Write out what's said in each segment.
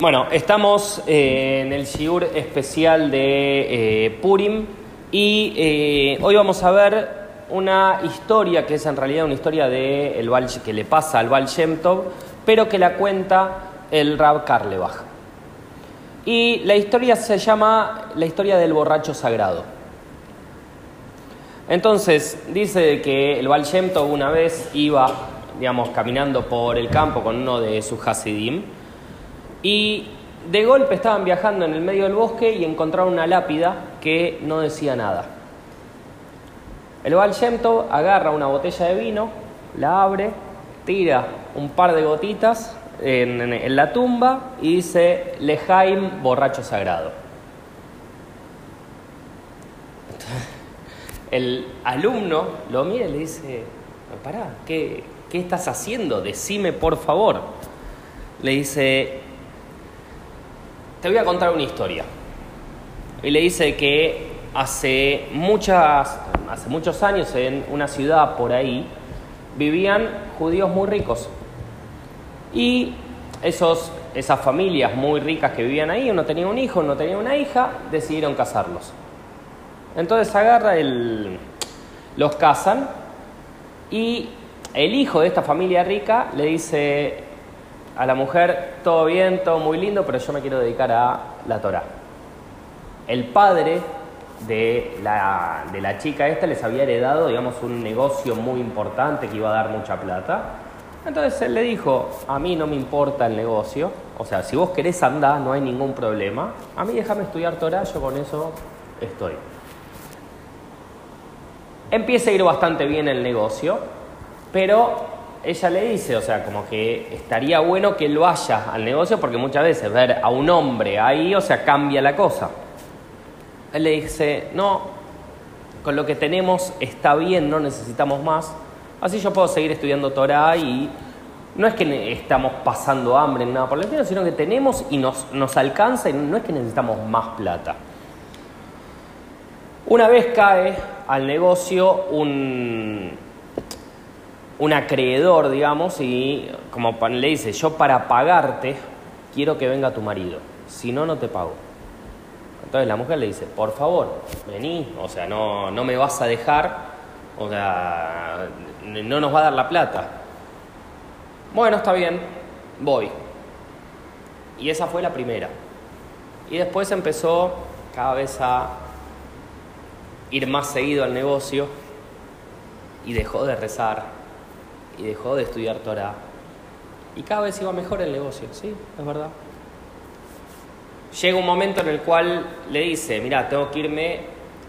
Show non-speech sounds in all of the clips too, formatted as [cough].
Bueno, estamos eh, en el Shiur especial de eh, Purim y eh, hoy vamos a ver una historia que es en realidad una historia de el que le pasa al Baal Shem Tov, pero que la cuenta el Rab Karlebach. Y la historia se llama la historia del borracho sagrado. Entonces, dice que el Baal Shem Tov una vez iba, digamos, caminando por el campo con uno de sus Hasidim y de golpe estaban viajando en el medio del bosque y encontraron una lápida que no decía nada. El Baal Shem agarra una botella de vino, la abre, tira un par de gotitas en la tumba y dice Lejaim, borracho sagrado. [laughs] El alumno lo mira y le dice, pará, ¿qué, qué estás haciendo? Decime por favor. Le dice, te voy a contar una historia. Y le dice que hace, muchas, hace muchos años en una ciudad por ahí vivían judíos muy ricos. Y esos, esas familias muy ricas que vivían ahí, uno tenía un hijo, uno tenía una hija, decidieron casarlos. Entonces agarra el, los casan y el hijo de esta familia rica le dice a la mujer, todo bien, todo muy lindo, pero yo me quiero dedicar a la Torah. El padre de la, de la chica esta les había heredado, digamos, un negocio muy importante que iba a dar mucha plata. Entonces él le dijo, a mí no me importa el negocio, o sea, si vos querés andar, no hay ningún problema. A mí déjame estudiar Torah, yo con eso estoy. Empieza a ir bastante bien el negocio, pero ella le dice, o sea, como que estaría bueno que él vaya al negocio porque muchas veces ver a un hombre ahí, o sea, cambia la cosa. Él le dice, no, con lo que tenemos está bien, no necesitamos más, así yo puedo seguir estudiando Torah y no es que estamos pasando hambre ni nada por el estilo, sino que tenemos y nos, nos alcanza y no es que necesitamos más plata. Una vez cae al negocio un, un acreedor, digamos, y como le dice, yo para pagarte quiero que venga tu marido, si no, no te pago. Entonces la mujer le dice, por favor, vení, o sea, no, no me vas a dejar, o sea, no nos va a dar la plata. Bueno, está bien, voy. Y esa fue la primera. Y después empezó cada vez a ir más seguido al negocio y dejó de rezar y dejó de estudiar Torah. Y cada vez iba mejor el negocio, sí, es verdad. Llega un momento en el cual le dice, mira, tengo que irme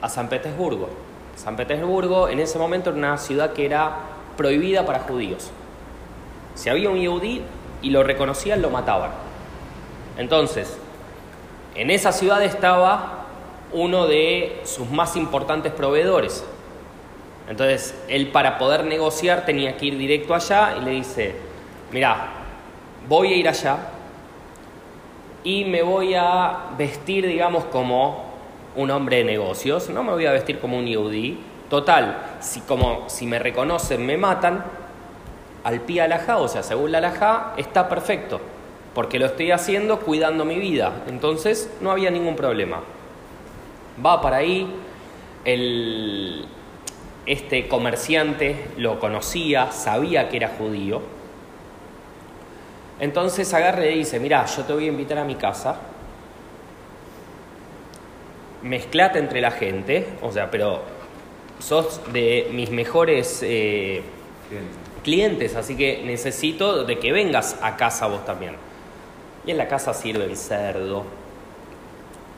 a San Petersburgo. San Petersburgo en ese momento era una ciudad que era prohibida para judíos. Si había un yehudí y lo reconocían, lo mataban. Entonces, en esa ciudad estaba uno de sus más importantes proveedores. Entonces, él para poder negociar tenía que ir directo allá y le dice, mira, voy a ir allá y me voy a vestir, digamos, como un hombre de negocios, no me voy a vestir como un yudí. Total, si, como, si me reconocen, me matan, al pie alajá, o sea, según la alajá, está perfecto, porque lo estoy haciendo cuidando mi vida. Entonces, no había ningún problema. Va para ahí, el, este comerciante lo conocía, sabía que era judío. Entonces agarra y le dice, mira, yo te voy a invitar a mi casa, mezclate entre la gente, o sea, pero sos de mis mejores eh, clientes, así que necesito de que vengas a casa vos también. Y en la casa sirven cerdo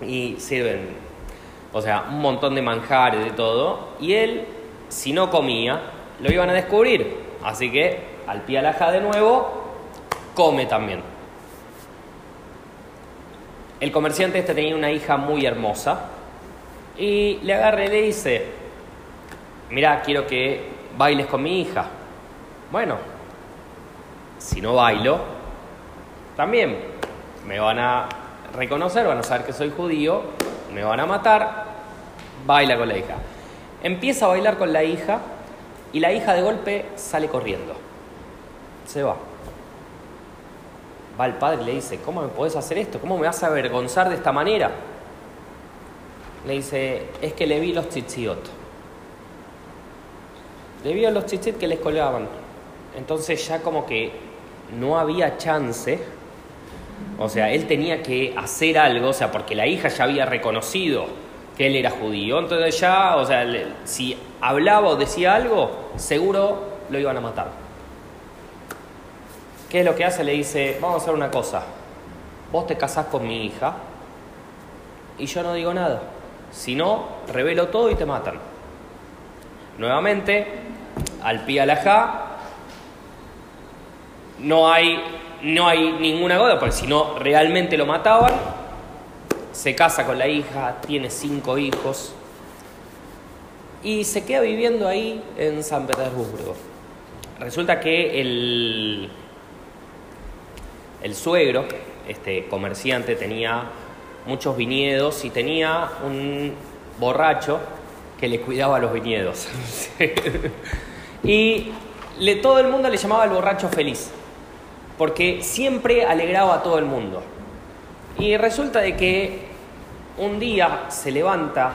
y sirven, o sea, un montón de manjares, de todo. Y él, si no comía, lo iban a descubrir. Así que, al pie alajá de nuevo, come también. El comerciante este tenía una hija muy hermosa y le agarra y le dice, mira, quiero que bailes con mi hija. Bueno, si no bailo, también me van a reconocer, van a saber que soy judío, me van a matar, baila con la hija. Empieza a bailar con la hija y la hija de golpe sale corriendo. Se va. va al padre y le dice, ¿cómo me podés hacer esto? ¿Cómo me vas a avergonzar de esta manera? Le dice, es que le vi los tzitziot. Le vi los tzitzit que les colgaban. Entonces ya como que no había chance. O sea, él tenía que hacer algo, o sea, porque la hija ya había reconocido que él era judío. Entonces ya, o sea, si hablaba o decía algo, seguro lo iban a matar. ¿Qué es lo que hace? Le dice, vamos a hacer una cosa. Vos te casás con mi hija y yo no digo nada. Si no, revelo todo y te matan. Nuevamente, al pie alajá, no hay, no hay ninguna cosa, porque si no realmente lo mataban, se casa con la hija, tiene cinco hijos y se queda viviendo ahí en San Petersburgo. Resulta que el, el suegro, este comerciante, tenía muchos viñedos y tenía un borracho que le cuidaba los viñedos. [laughs] y le, todo el mundo le llamaba el borracho feliz, porque siempre alegraba a todo el mundo. Y resulta de que un día se levanta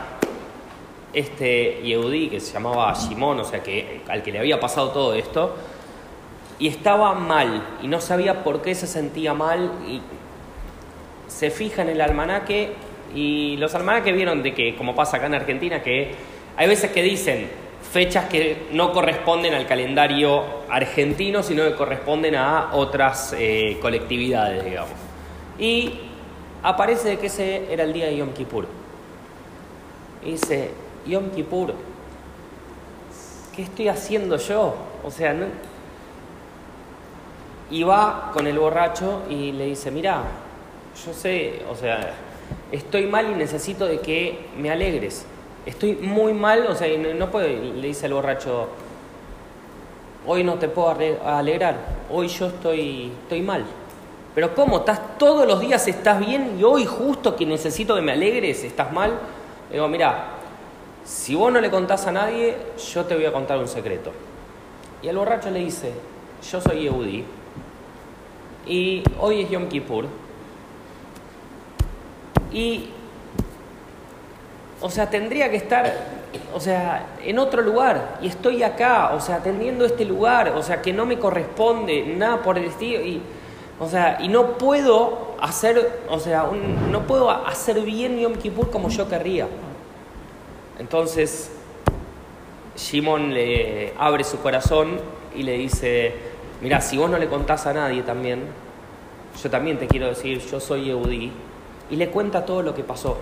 este Yehudi, que se llamaba Shimon, o sea, que, al que le había pasado todo esto, y estaba mal, y no sabía por qué se sentía mal, y se fija en el almanaque, y los almanaques vieron de que, como pasa acá en Argentina, que hay veces que dicen fechas que no corresponden al calendario argentino, sino que corresponden a otras eh, colectividades, digamos. Y aparece que ese era el día de Yom Kippur. Y dice, Yom Kippur, ¿qué estoy haciendo yo? O sea, no... y va con el borracho y le dice, mira, yo sé, o sea, estoy mal y necesito de que me alegres. Estoy muy mal, o sea, no puedo, le dice el borracho, hoy no te puedo alegrar, hoy yo estoy, estoy mal. Pero ¿cómo? ¿Estás todos los días estás bien y hoy justo que necesito que me alegres estás mal? Le digo, mira, si vos no le contás a nadie, yo te voy a contar un secreto. Y el borracho le dice, yo soy Yehudi y hoy es Yom Kippur. Y, o sea, tendría que estar, o sea, en otro lugar y estoy acá, o sea, atendiendo este lugar, o sea, que no me corresponde, nada por el estilo. Y, o sea, y no puedo hacer, o sea, no puedo hacer bien Yom Kippur como yo querría. Entonces, Shimon le abre su corazón y le dice, mira, si vos no le contás a nadie también, yo también te quiero decir, yo soy Yehudi, y le cuenta todo lo que pasó.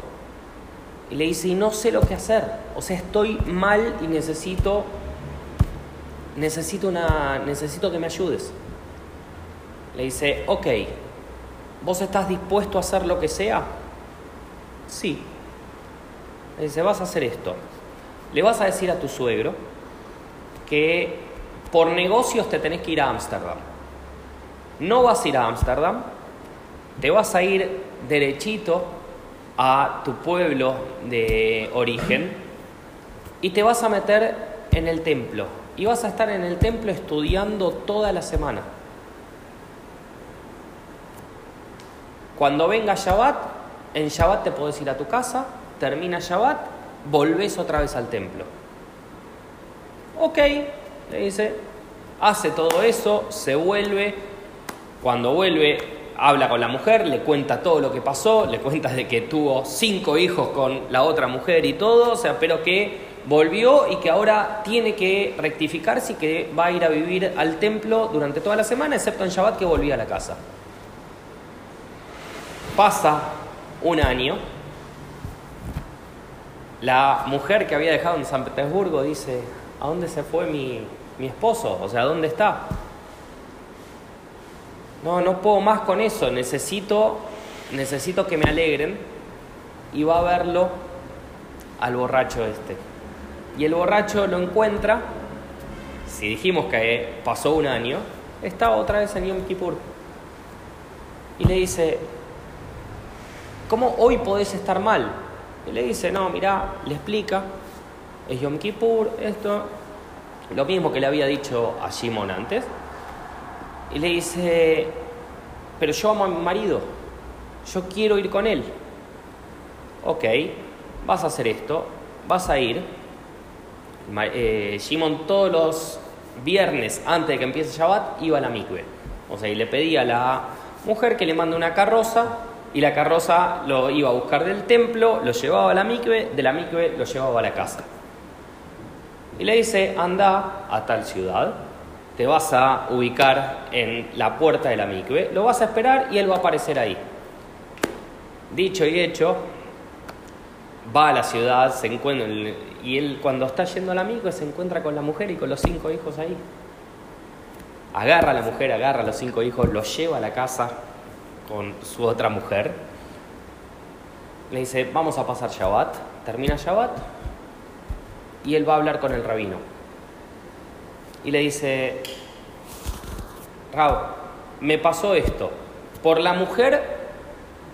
Y le dice, y no sé lo que hacer, o sea, estoy mal y necesito, necesito, una, necesito que me ayudes. Le dice, ok, ¿vos estás dispuesto a hacer lo que sea? Sí. Le dice, vas a hacer esto. Le vas a decir a tu suegro que por negocios te tenés que ir a Ámsterdam. No vas a ir a Ámsterdam, te vas a ir derechito a tu pueblo de origen y te vas a meter en el templo. Y vas a estar en el templo estudiando toda la semana. Cuando venga Shabbat, en Shabbat te puedes ir a tu casa, termina Shabbat, volvés otra vez al templo. Ok, le dice, hace todo eso, se vuelve, cuando vuelve habla con la mujer, le cuenta todo lo que pasó, le cuenta de que tuvo cinco hijos con la otra mujer y todo, o sea, pero que volvió y que ahora tiene que rectificarse y que va a ir a vivir al templo durante toda la semana, excepto en Shabbat que volvía a la casa. Pasa un año, la mujer que había dejado en San Petersburgo dice, ¿a dónde se fue mi, esposo? O sea, ¿dónde está? No, no puedo más con eso, necesito, necesito que me alegren. Y va a verlo al borracho este. Y el borracho lo encuentra, si dijimos que pasó un año, estaba otra vez en Yom Kippur. Y le dice, ¿cómo hoy podés estar mal? Y le dice, no, mira, le explica, es Yom Kippur, esto, lo mismo que le había dicho a Simón antes. Y le dice, pero yo amo a mi marido, yo quiero ir con él. Ok, vas a hacer esto, vas a ir. Eh, Shimon todos los viernes antes de que empiece Shabbat iba a la mikve. O sea, y le pedía a la mujer que le mande una carroza y la carroza lo iba a buscar del templo, lo llevaba a la mikve, de la mikve lo llevaba a la casa. Y le dice, anda a tal ciudad, te vas a ubicar en la puerta de la mikve, lo vas a esperar y él va a aparecer ahí. Dicho y hecho, va a la ciudad, se encuentra, y él cuando está yendo a la mikve se encuentra con la mujer y con los cinco hijos ahí. Agarra a la mujer, agarra a los cinco hijos, los lleva a la casa con su otra mujer. Le dice, vamos a pasar Shabbat. Termina Shabbat y él va a hablar con el rabino. Y le dice, Rab, me pasó esto. Por la mujer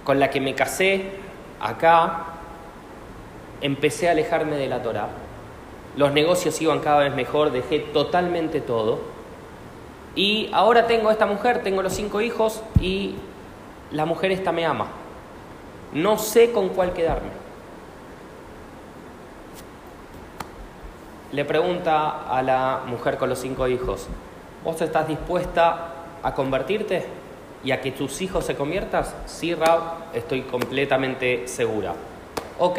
con la que me casé acá, empecé a alejarme de la Torah. Los negocios iban cada vez mejor, dejé totalmente todo. Y ahora tengo esta mujer, tengo los cinco hijos y la mujer esta me ama. No sé con cuál quedarme. Le pregunta a la mujer con los cinco hijos, ¿vos estás dispuesta a convertirte y a que tus hijos se conviertas? Sí, Rab, estoy completamente segura. Ok,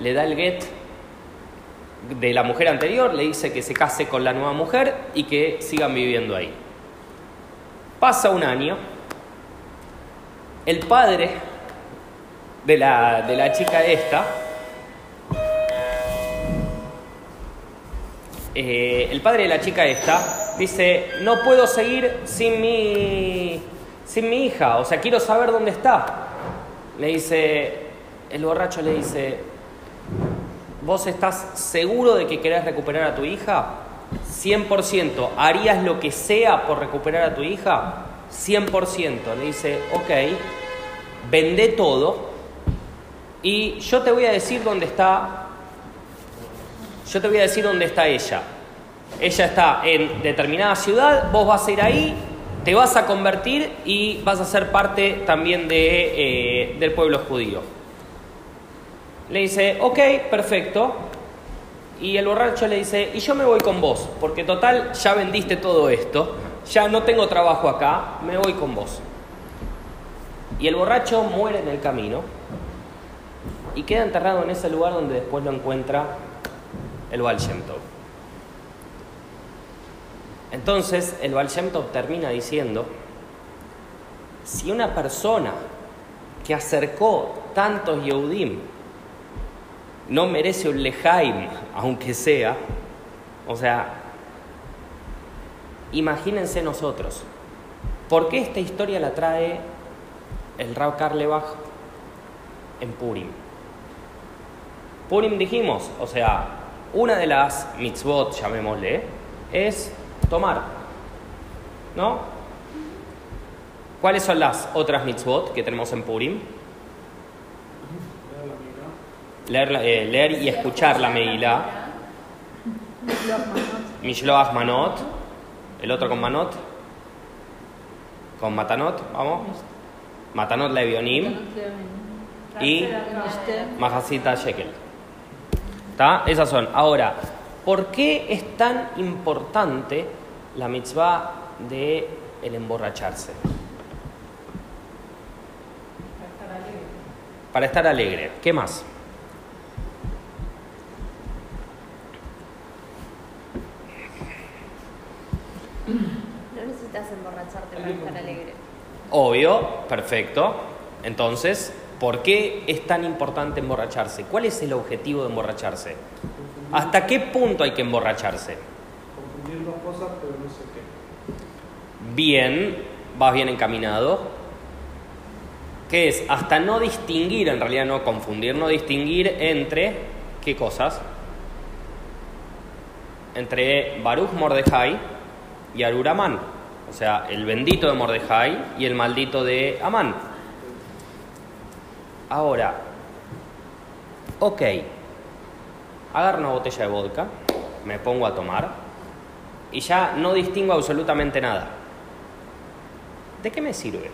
le da el get de la mujer anterior, le dice que se case con la nueva mujer y que sigan viviendo ahí. Pasa un año, el padre de la, de la chica esta, eh, el padre de la chica esta dice, no puedo seguir sin mi, sin mi hija, o sea, quiero saber dónde está. Le dice, el borracho le dice, ¿vos estás seguro de que querés recuperar a tu hija? 100%, ¿harías lo que sea por recuperar a tu hija? 100%. Le dice, ok, vendé todo y yo te voy a decir dónde está, yo te voy a decir dónde está ella. Ella está en determinada ciudad, vos vas a ir ahí, te vas a convertir y vas a ser parte también de, eh, del pueblo judío. Le dice, ok, perfecto. Y el borracho le dice, y yo me voy con vos, porque total ya vendiste todo esto, ya no tengo trabajo acá, me voy con vos. Y el borracho muere en el camino y queda enterrado en ese lugar donde después lo encuentra el Baal Shem Tov. Entonces el Baal Shem Tov termina diciendo, si una persona que acercó tantos Yehudim no merece un lejaim, aunque sea, o sea, imagínense nosotros, ¿por qué esta historia la trae el Rab Karlebach en Purim? Purim dijimos, o sea, una de las mitzvot, llamémosle, es tomar, ¿no? ¿Cuáles son las otras mitzvot que tenemos en Purim? Leer, la- eh, leer y escuchar la Megilá. Mishloach Manot. El otro con Manot. Con Matanot, vamos. Matanot Levionim. Y Mahasita Shekel. ¿Está? Esas son. Ahora, ¿por qué es tan importante la mitzvah de el emborracharse? Para estar alegre. ¿Qué más? No necesitas emborracharte para estar alegre. Obvio, perfecto. Entonces, ¿por qué es tan importante emborracharse? ¿Cuál es el objetivo de emborracharse? ¿Hasta qué punto hay que emborracharse? Confundir dos cosas, pero no sé qué. Bien, vas bien encaminado. ¿Qué es? Hasta no distinguir, en realidad no confundir, no distinguir entre, ¿qué cosas? Entre Baruch Mordejai y Aruraman. O sea, el bendito de Mordejai y el maldito de Amán. Ahora, ok, agarro una botella de vodka, me pongo a tomar y ya no distingo absolutamente nada. ¿De qué me sirve?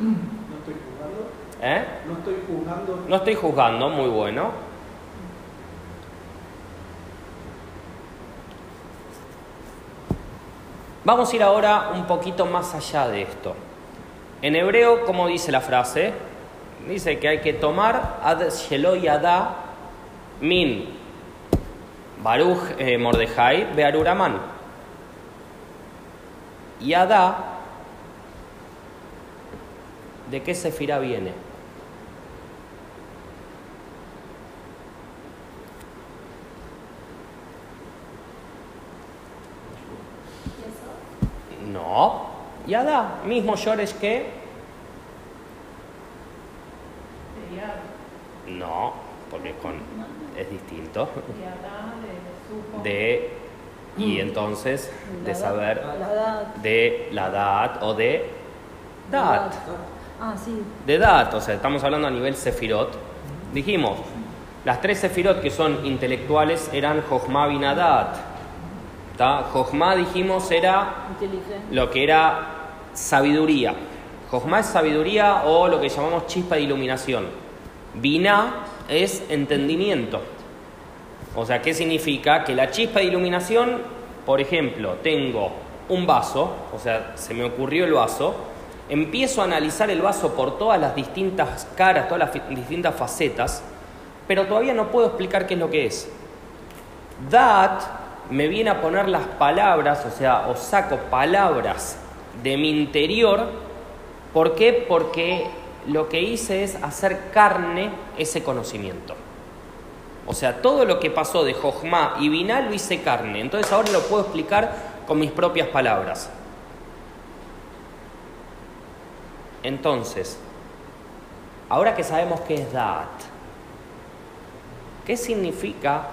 No estoy juzgando. ¿Eh? No estoy juzgando. No estoy juzgando, muy bueno. Vamos a ir ahora un poquito más allá de esto. En hebreo, ¿cómo dice la frase? Dice que hay que tomar ad shelo yada min baruch eh, mordejai bearuraman. Yada, ¿de qué sefira viene? No. Yada, mismo Yoresh que. No, porque con, es distinto. De. Y entonces, de saber. De la dat o de. Dat. Ah, sí. De dat, o sea, estamos hablando a nivel sefirot. Dijimos, las tres sefirot que son intelectuales eran Jochma Binadat. ¿Tá? Jochma, dijimos, era lo que era sabiduría. Jochma es sabiduría o lo que llamamos chispa de iluminación. Binah es entendimiento. O sea, ¿qué significa? Que la chispa de iluminación, por ejemplo, tengo un vaso, o sea, se me ocurrió el vaso, empiezo a analizar el vaso por todas las distintas caras, todas las distintas facetas, pero todavía no puedo explicar qué es lo que es. Me viene a poner las palabras, o sea, os saco palabras de mi interior. ¿Por qué? Porque lo que hice es hacer carne ese conocimiento. O sea, todo lo que pasó de Jochma y Binah lo hice carne. Entonces ahora lo puedo explicar con mis propias palabras. Entonces, ahora que sabemos qué es Da'at, ¿qué significa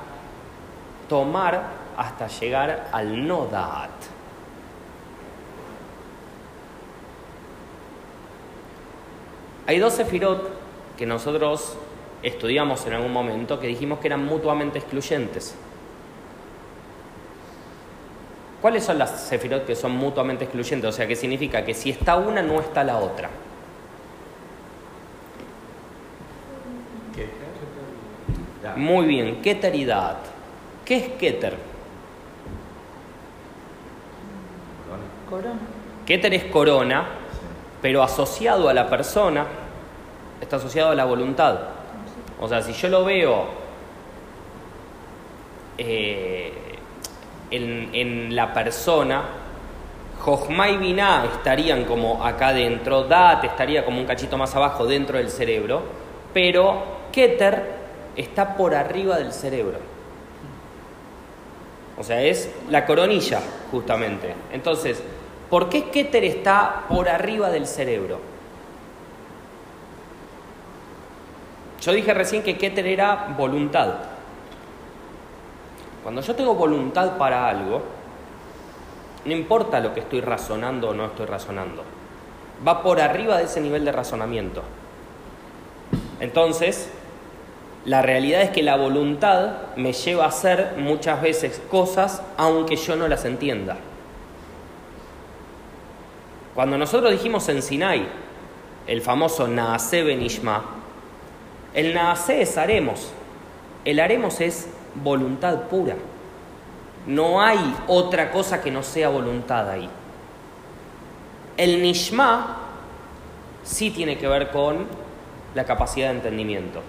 tomar hasta llegar al no Da'at? Hay dos sefirot que nosotros estudiamos en algún momento que dijimos que eran mutuamente excluyentes. ¿Cuáles son las sefirot que son mutuamente excluyentes? O sea, que significa que si está una, no está la otra. Muy bien, Keter y Da'at. ¿Qué es Keter? Corona. Keter es corona, pero asociado a la persona, está asociado a la voluntad. O sea, si yo lo veo eh, en, la persona, Jochma y Binah estarían como acá dentro, Dat estaría como un cachito más abajo dentro del cerebro, pero Keter está por arriba del cerebro. O sea, es la coronilla, justamente. Entonces, ¿por qué Keter está por arriba del cerebro? Yo dije recién que Keter era voluntad. Cuando yo tengo voluntad para algo, no importa lo que estoy razonando o no estoy razonando, va por arriba de ese nivel de razonamiento. Entonces, la realidad es que la voluntad me lleva a hacer muchas veces cosas aunque yo no las entienda. Cuando nosotros dijimos en Sinai, el famoso Naase Benishma, el Naase es haremos, el haremos es voluntad pura. No hay otra cosa que no sea voluntad ahí. El Nishma sí tiene que ver con la capacidad de entendimiento.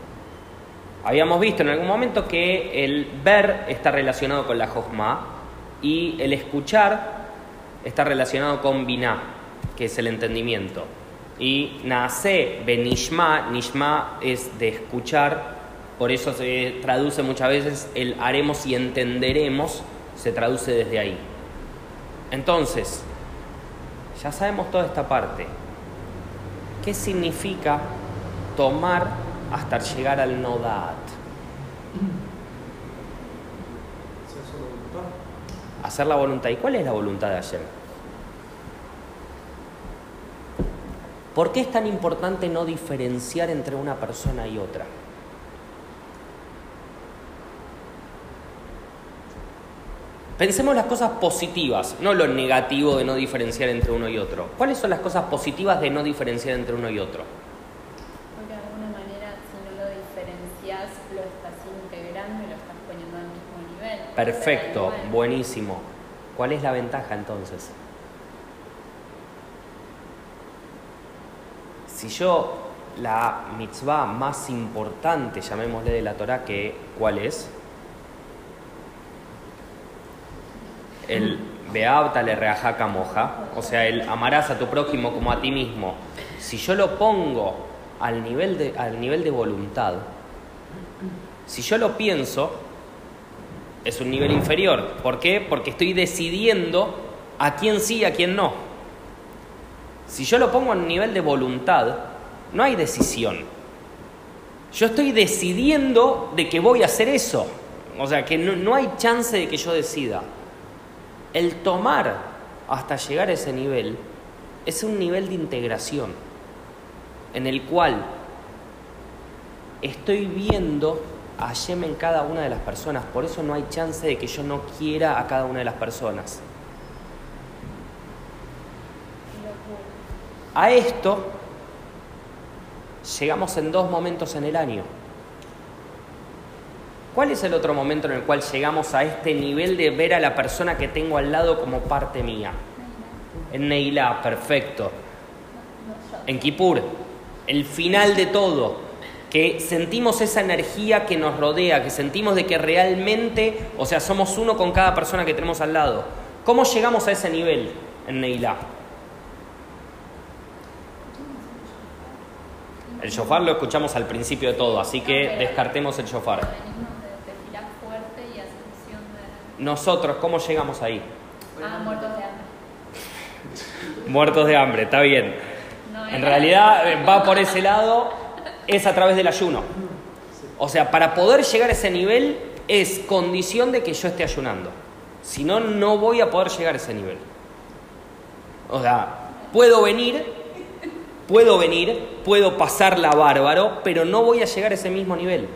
Habíamos visto en algún momento que el ver está relacionado con la Jochma y el escuchar está relacionado con Binah, que es el entendimiento. Y Naase Benishma, Nishma es de escuchar, por eso se traduce muchas veces el haremos y entenderemos, se traduce desde ahí. Entonces, ya sabemos toda esta parte. ¿Qué significa tomar hasta llegar al nodat? Hacer la voluntad. ¿Y cuál es la voluntad de Hashem? ¿Por qué es tan importante no diferenciar entre una persona y otra? Pensemos las cosas positivas, no lo negativo de no diferenciar entre uno y otro. ¿Cuáles son las cosas positivas de no diferenciar entre uno y otro? Porque de alguna manera, si no lo diferencias, lo estás integrando y lo estás poniendo al mismo nivel. Perfecto, buenísimo. ¿Cuál es la ventaja entonces? Si yo la mitzvah más importante, llamémosle de la Torah, que ¿cuál es? El Beabta le reajaca moja, o sea, el amarás a tu prójimo como a ti mismo. Si yo lo pongo al nivel de, al nivel de voluntad, si yo lo pienso, es un nivel inferior. ¿Por qué? Porque estoy decidiendo a quién sí y a quién no. Si yo lo pongo un nivel de voluntad, no hay decisión. Yo estoy decidiendo de que voy a hacer eso. O sea, que no, no hay chance de que yo decida. El tomar hasta llegar a ese nivel es un nivel de integración en el cual estoy viendo a Yem en cada una de las personas. Por eso no hay chance de que yo no quiera a cada una de las personas. A esto llegamos en dos momentos en el año. ¿Cuál es el otro momento en el cual llegamos a este nivel de ver a la persona que tengo al lado como parte mía? En Neilá, perfecto. En Kippur, el final de todo, que sentimos esa energía que nos rodea, que sentimos de que realmente, o sea, somos uno con cada persona que tenemos al lado. ¿Cómo llegamos a ese nivel en Neilá? El shofar lo escuchamos al principio de todo, así que descartemos el shofar. Nosotros, ¿cómo llegamos ahí? Ah, muertos de hambre. [laughs] Muertos de hambre, está bien. En realidad eh, va por ese lado, es a través del ayuno. O sea, para poder llegar a ese nivel es condición de que yo esté ayunando. Si no, no voy a poder llegar a ese nivel. O sea, puedo venir, puedo venir, puedo pasarla bárbaro, pero no voy a llegar a ese mismo nivel.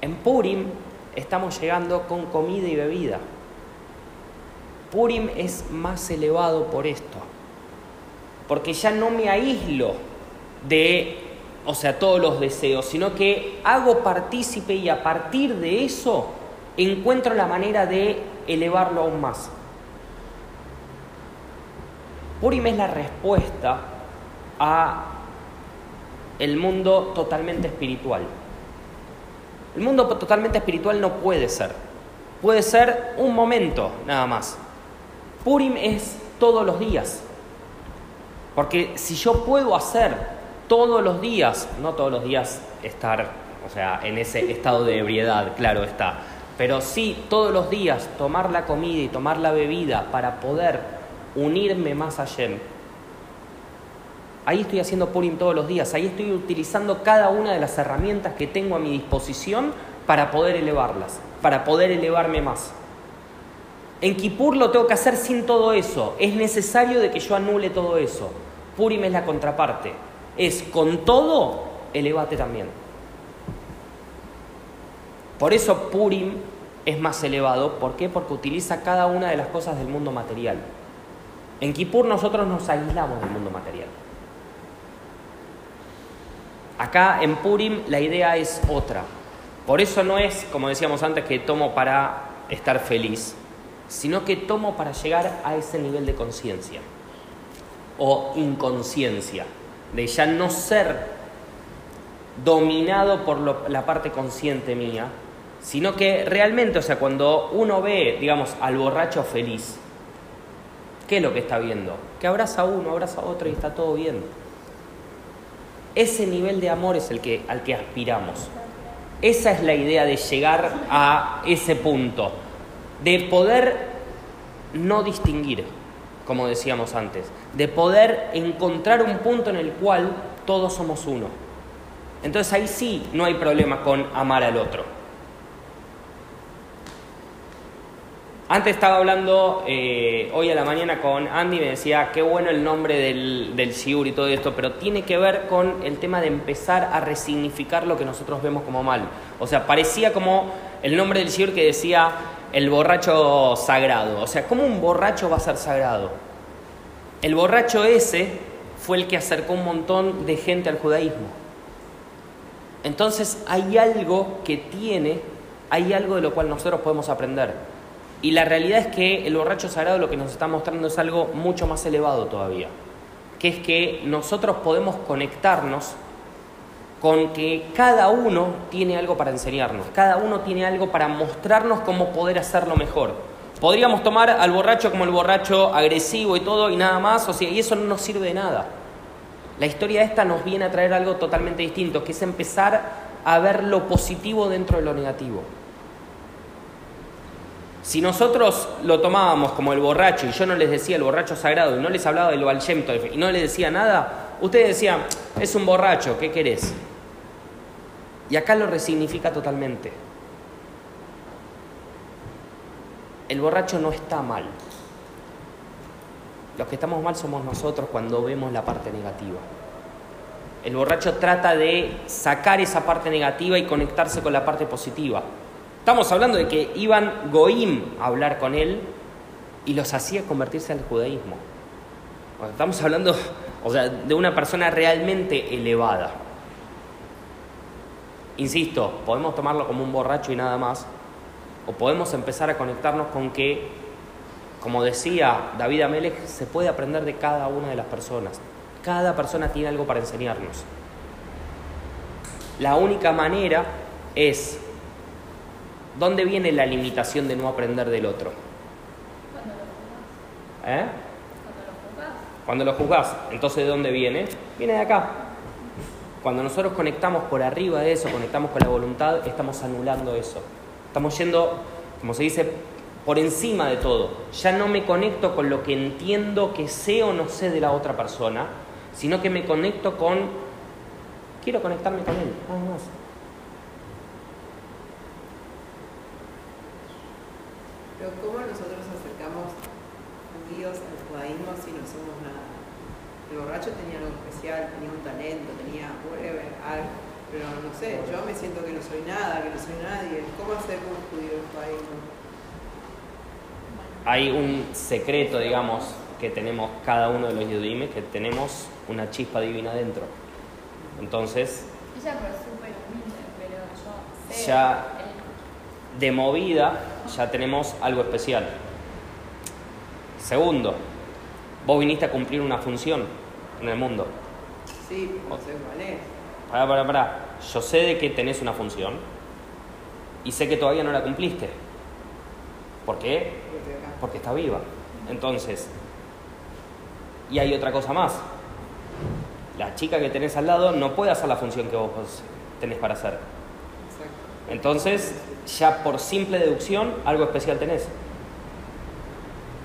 En Purim estamos llegando con comida y bebida. Purim es más elevado por esto, porque ya no me aíslo de, o sea, todos los deseos, sino que hago partícipe y a partir de eso encuentro la manera de elevarlo aún más. Purim es la respuesta a el mundo totalmente espiritual. El mundo totalmente espiritual no puede ser. Puede ser un momento nada más. Purim es todos los días. Porque si yo puedo hacer todos los días, no todos los días estar, o sea, en ese estado de ebriedad, claro está, pero sí todos los días tomar la comida y tomar la bebida para poder unirme más a Yem. Ahí estoy haciendo Purim todos los días, ahí estoy utilizando cada una de las herramientas que tengo a mi disposición para poder elevarlas, para poder elevarme más. En Kippur lo tengo que hacer sin todo eso. Es necesario de que yo anule todo eso. Purim es la contraparte. Es con todo, elevate también. Por eso Purim es más elevado. ¿Por qué? Porque utiliza cada una de las cosas del mundo material. En Kippur nosotros nos aislamos del mundo material. Acá en Purim la idea es otra. Por eso no es, como decíamos antes, que tomo para estar feliz, sino que tomo para llegar a ese nivel de conciencia o inconsciencia, de ya no ser dominado por la parte consciente mía, sino que realmente, o sea, cuando uno ve, digamos, al borracho feliz, ¿qué es lo que está viendo? Que abraza a uno, abraza a otro y está todo bien. Ese nivel de amor es el que, al que aspiramos. Esa es la idea de llegar a ese punto, de poder no distinguir, como decíamos antes, de poder encontrar un punto en el cual todos somos uno. Entonces ahí sí no hay problema con amar al otro. Antes estaba hablando eh, hoy a la mañana con Andy me decía qué bueno el nombre del, del shiur y todo esto, pero tiene que ver con el tema de empezar a resignificar lo que nosotros vemos como mal. O sea, parecía como el nombre del shiur que decía el borracho sagrado. O sea, ¿cómo un borracho va a ser sagrado? El borracho ese fue el que acercó un montón de gente al judaísmo. Entonces hay algo que tiene, hay algo de lo cual nosotros podemos aprender. Y la realidad es que el borracho sagrado lo que nos está mostrando es algo mucho más elevado todavía, que es que nosotros podemos conectarnos con que cada uno tiene algo para enseñarnos, cada uno tiene algo para mostrarnos cómo poder hacerlo mejor. Podríamos tomar al borracho como el borracho agresivo y todo y nada más, o sea, y eso no nos sirve de nada. La historia esta nos viene a traer algo totalmente distinto, que es empezar a ver lo positivo dentro de lo negativo. Si nosotros lo tomábamos como el borracho y yo no les decía el borracho sagrado y no les hablaba del Baal Shem Tov y no les decía nada, ustedes decían, es un borracho, ¿qué querés? Y acá lo resignifica totalmente. El borracho no está mal. Los que estamos mal somos nosotros cuando vemos la parte negativa. El borracho trata de sacar esa parte negativa y conectarse con la parte positiva. Estamos hablando de que iban Goim a hablar con él y los hacía convertirse al judaísmo. Estamos hablando o sea, de una persona realmente elevada. Insisto, podemos tomarlo como un borracho y nada más, o podemos empezar a conectarnos con que, como decía David Amelech, se puede aprender de cada una de las personas. Cada persona tiene algo para enseñarnos. La única manera es ¿Dónde viene la limitación de no aprender del otro? Cuando lo juzgás. ¿Eh? Cuando lo juzgás. Cuando lo juzgás. Entonces, ¿de dónde viene? Viene de acá. Cuando nosotros conectamos por arriba de eso, conectamos con la voluntad, estamos anulando eso. Estamos yendo, como se dice, por encima de todo. Ya no me conecto con lo que entiendo que sé o no sé de la otra persona, sino que me conecto con, quiero conectarme con él, nada más. Pero ¿cómo nosotros acercamos judíos al judaísmo si no somos nada? El borracho tenía algo especial, tenía un talento, tenía whatever, algo. Pero no sé, yo me siento que no soy nada, que no soy nadie. ¿Cómo hacemos un judío el judaísmo? Hay un secreto, digamos, que tenemos cada uno de los yudimes, que tenemos una chispa divina dentro. Entonces, Ella fue súper humilde, pero yo sé. Ya- de movida ya tenemos algo especial. Segundo, vos viniste a cumplir una función en el mundo. Sí, no sé cuál es. Pará, pará, pará. Yo sé de que tenés una función y sé que todavía no la cumpliste. ¿Por qué? Porque está viva. Entonces, y hay otra cosa más. La chica que tenés al lado no puede hacer la función que vos tenés para hacer. Entonces, ya por simple deducción, algo especial tenés.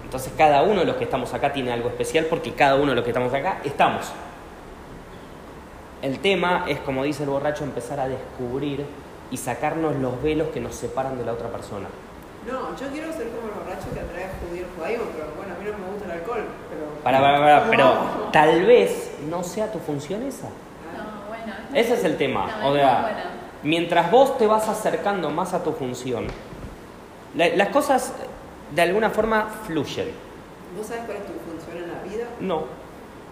Entonces, cada uno de los que estamos acá tiene algo especial porque cada uno de los que estamos acá estamos. El tema es, como dice el borracho, empezar a descubrir y sacarnos los velos que nos separan de la otra persona. No, yo quiero ser como el borracho que atrae a judío judaísmo, pero bueno, a mí no me gusta el alcohol. Pero, Para, para, para, ¿Cómo pero tal vez no sea tu función esa. No, bueno. Ese es el tema. No, o sea, mientras vos te vas acercando más a tu función, la- las cosas de alguna forma fluyen. ¿Vos sabés cuál es tu función en la vida? No.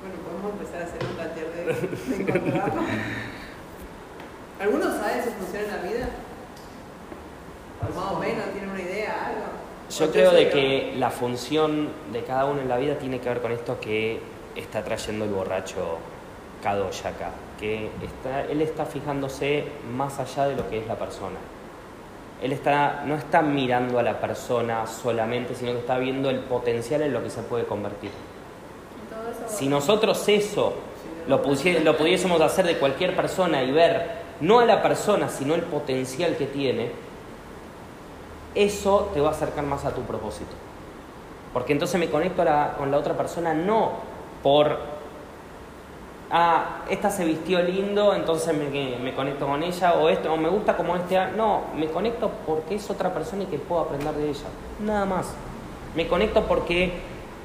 Bueno, podemos empezar a hacer un taller de, de encontrarlo. ¿Alguno sabe su función en la vida? O más o menos tiene una idea, algo. Yo creo de que la función de cada uno en la vida tiene que ver con esto que está trayendo el borracho Kadosh acá, que está, él está fijándose más allá de lo que es la persona. Él está, no está mirando a la persona solamente, sino que está viendo el potencial en lo que se puede convertir. Si nosotros eso lo, pudiésemos hacer de cualquier persona y ver no a la persona, sino el potencial que tiene, eso te va a acercar más a tu propósito. Porque entonces me conecto con la otra persona no por ah, esta se vistió lindo, entonces me, me conecto con ella, o esto, o me gusta como este. No, me conecto porque es otra persona y que puedo aprender de ella. Nada más. Me conecto porque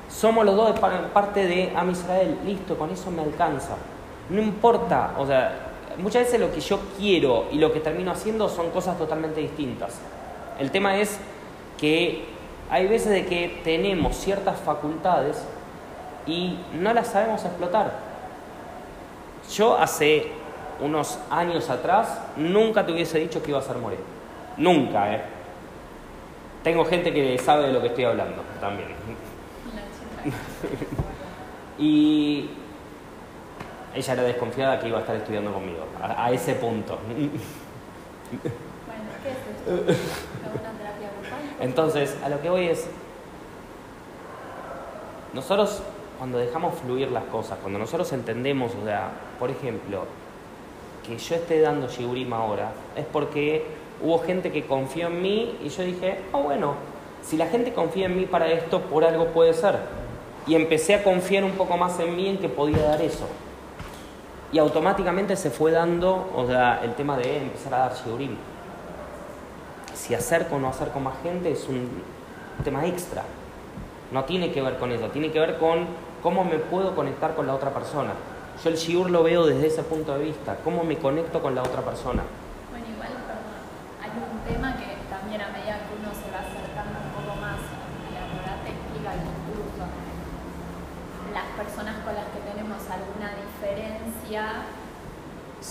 somos los dos parte de Am Israel. Listo, con eso me alcanza. No importa, o sea, muchas veces lo que yo quiero y lo que termino haciendo son cosas totalmente distintas. El tema es que hay veces de que tenemos ciertas facultades y no las sabemos explotar. Yo hace unos años atrás nunca te hubiese dicho que iba a ser moreno. Nunca, ¿eh? Tengo gente que sabe de lo que estoy hablando también. [laughs] Y ella era desconfiada que iba a estar estudiando conmigo, a, a ese punto. [laughs] Bueno, ¿qué es esto? ¿Alguna terapia grupal? Entonces, a lo que voy es, nosotros cuando dejamos fluir las cosas, cuando nosotros entendemos, o sea, por ejemplo, que yo esté dando Shigurim ahora, es porque hubo gente que confió en mí y yo dije, ah, bueno, si la gente confía en mí para esto, por algo puede ser. Y empecé a confiar un poco más en mí en que podía dar eso. Y automáticamente se fue dando, o sea, el tema de empezar a dar Shigurim. Si acerco o no acerco más gente es un tema extra. No tiene que ver con eso, tiene que ver con cómo me puedo conectar con la otra persona. Yo el shiur lo veo desde ese punto de vista, cómo me conecto con la otra persona. Bueno, igual, perdón, hay un tema que también a medida que uno se va acercando un poco más a la Torah te explica que incluso las personas con las que tenemos alguna diferencia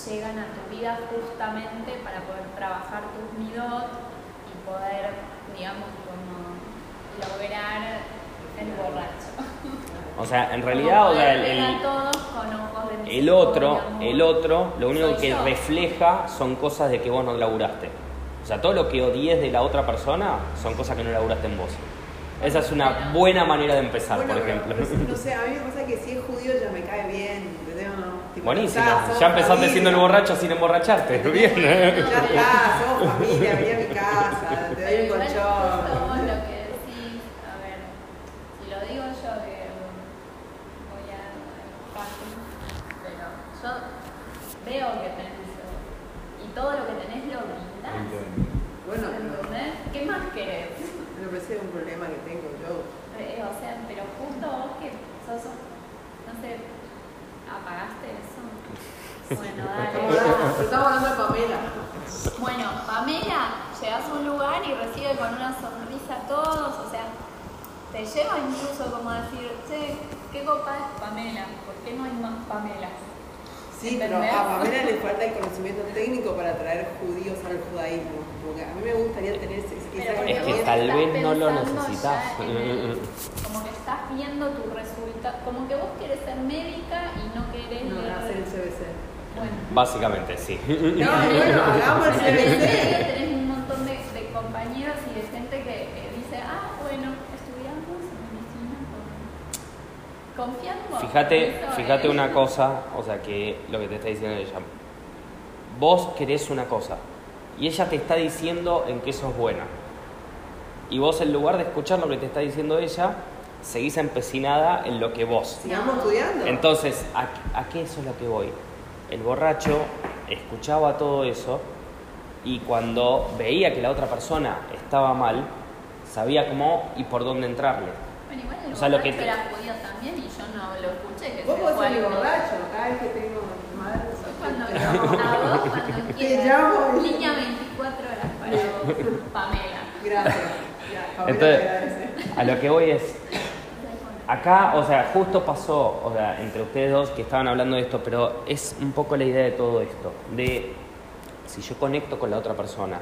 llegan a tu vida justamente para poder trabajar tus midot y poder, digamos, como lograr el borracho. O sea, en realidad, o sea, el, el- el otro, el otro, lo único que yo. refleja son cosas de que vos no laburaste. O sea, todo lo que odies de la otra persona son cosas que no laburaste en vos. Esa es una buena manera de empezar, Bueno, por pero- ejemplo. pero no [laughs] sé, a mí me pasa que si es judío ya me cae bien, ¿entendés? Tipo, Buenísimo. Ya empezaste familia. siendo el borracho sin emborracharte. Bien. [laughs] Ya está, somos familia, vení a mi casa, te doy Pero un igual justo colchón. vos lo que decís, a ver, si lo digo yo que voy a fácil, pero yo veo que tenés eso, y todo lo que tenés lo brindás. Bueno, pero ¿Entendés? ¿Qué más querés? me parece un problema que tengo yo. Eh, o sea, pero justo vos que sos, no sé, ¿apagaste eso? Bueno, Estamos dale. hablando, estamos hablando de Pamela. Bueno, Pamela, llegas a un lugar y recibe con una sonrisa a todos, o sea, te lleva incluso como a decir, che, ¿qué copa es Pamela? ¿Por qué no hay más Pamelas? Sí, pero a Pamela le [laughs] falta el conocimiento técnico para traer judíos al judaísmo. Porque a mí me gustaría tener ese, Es que tal vez no lo necesitas. el- como que estás viendo tu resultado, como que vos querés ser médica y no querés No, hacer el CBC. Bueno, Básicamente, sí. No, bueno, hagamos el CBC. medio tenés un montón de, de compañeros y de gente que, que dice, ah, bueno, estudiamos medicina con... confiando. Fíjate, fíjate una cosa, o sea, que lo que te está diciendo ella. Vos querés una cosa y ella te está diciendo en qué sos buena. Y vos, en lugar de escuchar lo que te está diciendo ella, seguís empecinada en lo que vos. Sigamos estudiando. Entonces, ¿a, a qué eso es lo que voy? El borracho escuchaba todo eso y cuando veía que la otra persona estaba mal, sabía cómo y por dónde entrarle. Bueno, igual el O sea, lo que te- judío también y yo no lo borracho, cada vez que tengo madre. Yo cuando no, a vos cuando [laughs] Te quieras. llamo. Línea 24 horas Pamela. Gracias. Ya, Pamela Entonces- te agradece. A lo que voy es, acá, o sea, justo pasó, o sea, entre ustedes dos que estaban hablando de esto, pero es un poco la idea de todo esto, de si yo conecto con la otra persona,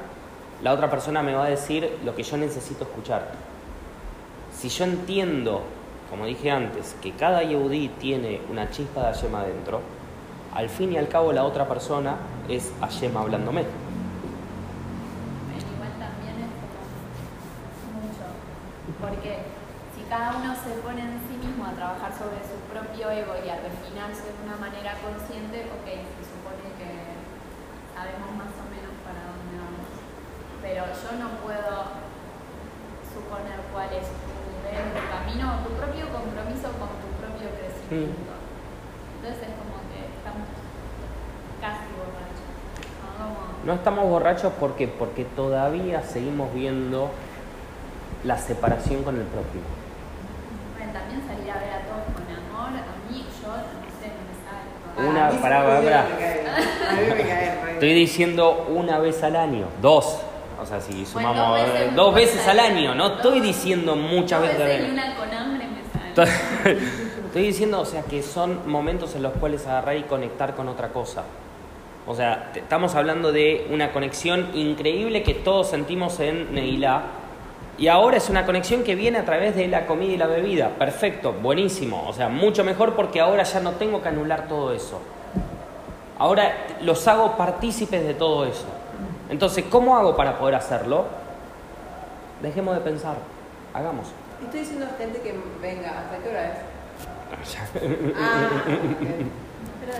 la otra persona me va a decir lo que yo necesito escuchar. Si yo entiendo, como dije antes, que cada Yehudi tiene una chispa de Hashem adentro, al fin y al cabo la otra persona es Hashem hablándome. Pero igual también es como mucho. Porque si cada uno se pone en sí mismo a trabajar sobre su propio ego y a refinarse de una manera consciente, ok, se supone que sabemos más o menos para dónde vamos. Pero yo no puedo suponer cuál es tu nivel de camino, tu propio compromiso con tu propio crecimiento. Entonces es como que No estamos borrachos ¿por qué? porque todavía seguimos viendo la separación con el prójimo. Bueno, también salir a ver a todos con amor, a mí, yo, no sé, no me sale. Una- A mí sí pará, pará. Estoy diciendo una vez al año, dos. O sea, si Bueno, sumamos dos veces dos al año, no estoy diciendo muchas veces veces una con hambre me sale. [laughs] Estoy diciendo, o sea, que son momentos en los cuales agarrar y conectar con otra cosa. O sea, estamos hablando de una conexión increíble que todos sentimos en Neilá. Y ahora es una conexión que viene a través de la comida y la bebida. Perfecto, buenísimo. O sea, mucho mejor porque ahora ya no tengo que anular todo eso. Ahora los hago partícipes de todo eso. Entonces, ¿cómo hago para poder hacerlo? Dejemos de pensar, hagamos. Estoy diciendo a gente que venga. ¿Hasta qué hora es? Ah, [laughs] ok. Pero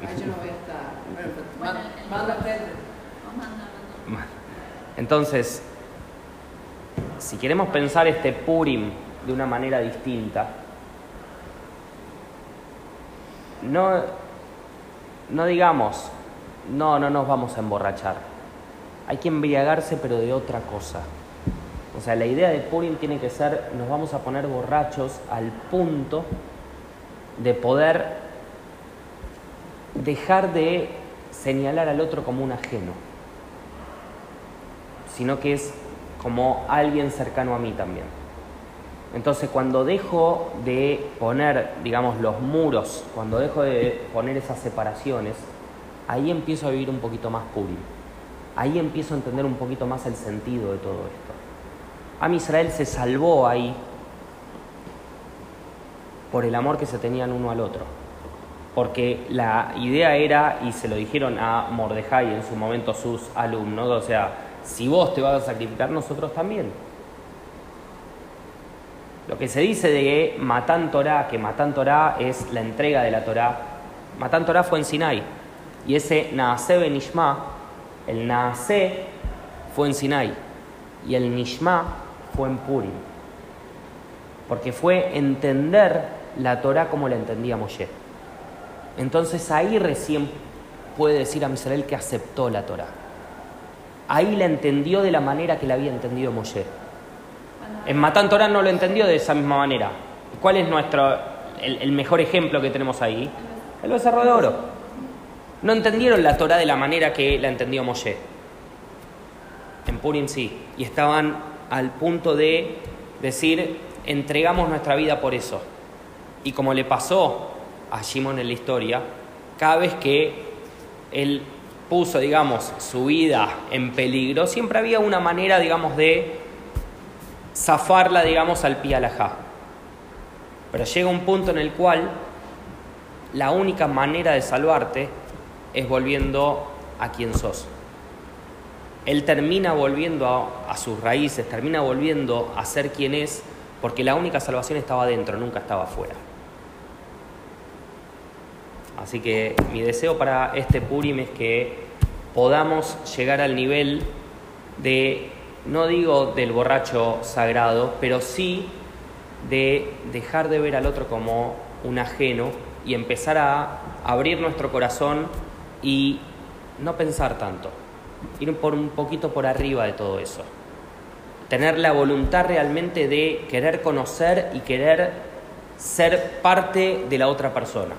Ay, yo no voy a estar. Bueno, pues, manda manda, manda. Entonces, si queremos pensar este Purim de una manera distinta, no, no digamos, no, no nos vamos a emborrachar. Hay que embriagarse, pero de otra cosa. O sea, la idea de Purim tiene que ser, nos vamos a poner borrachos al punto de poder dejar de señalar al otro como un ajeno sino que es como alguien cercano a mí también. Entonces, cuando dejo de poner, digamos, los muros, cuando dejo de poner esas separaciones, ahí empiezo a vivir un poquito más Purim. Ahí empiezo a entender un poquito más el sentido de todo esto. Am Israel se salvó ahí por el amor que se tenían uno al otro. Porque la idea era, y se lo dijeron a Mordejai en su momento sus alumnos, o sea, si vos te vas a sacrificar, nosotros también. Lo que se dice de Matán Torah, que Matán Torah es la entrega de la Torah, Matán Torah fue en Sinai. Y ese Naasé ben Nishma, el Naasé fue en Sinai. Y el Nishma fue en Purim. Porque fue entender la Torah como la entendía Moshe. Entonces ahí recién puede decir a Israel que aceptó la Torah. Ahí la entendió de la manera que la había entendido Moshe. En Matán Torah no lo entendió de esa misma manera. ¿Cuál es nuestro el, el mejor ejemplo que tenemos ahí? El becerro de oro. No entendieron la Torah de la manera que la entendió Moshe. En Purim sí. Y estaban al punto de decir, entregamos nuestra vida por eso. Y como le pasó a Shimon en la historia, cada vez que él puso, digamos, su vida en peligro, siempre había una manera, digamos, de zafarla, digamos, al pie alajá. Pero llega un punto en el cual la única manera de salvarte es volviendo a quien sos. Él termina volviendo a, a sus raíces, termina volviendo a ser quien es, porque la única salvación estaba dentro, nunca estaba afuera. Así que mi deseo para este Purim es que podamos llegar al nivel de, no digo del borracho sagrado, pero sí de dejar de ver al otro como un ajeno y empezar a abrir nuestro corazón y no pensar tanto, ir por un poquito por arriba de todo eso. Tener la voluntad realmente de querer conocer y querer ser parte de la otra persona.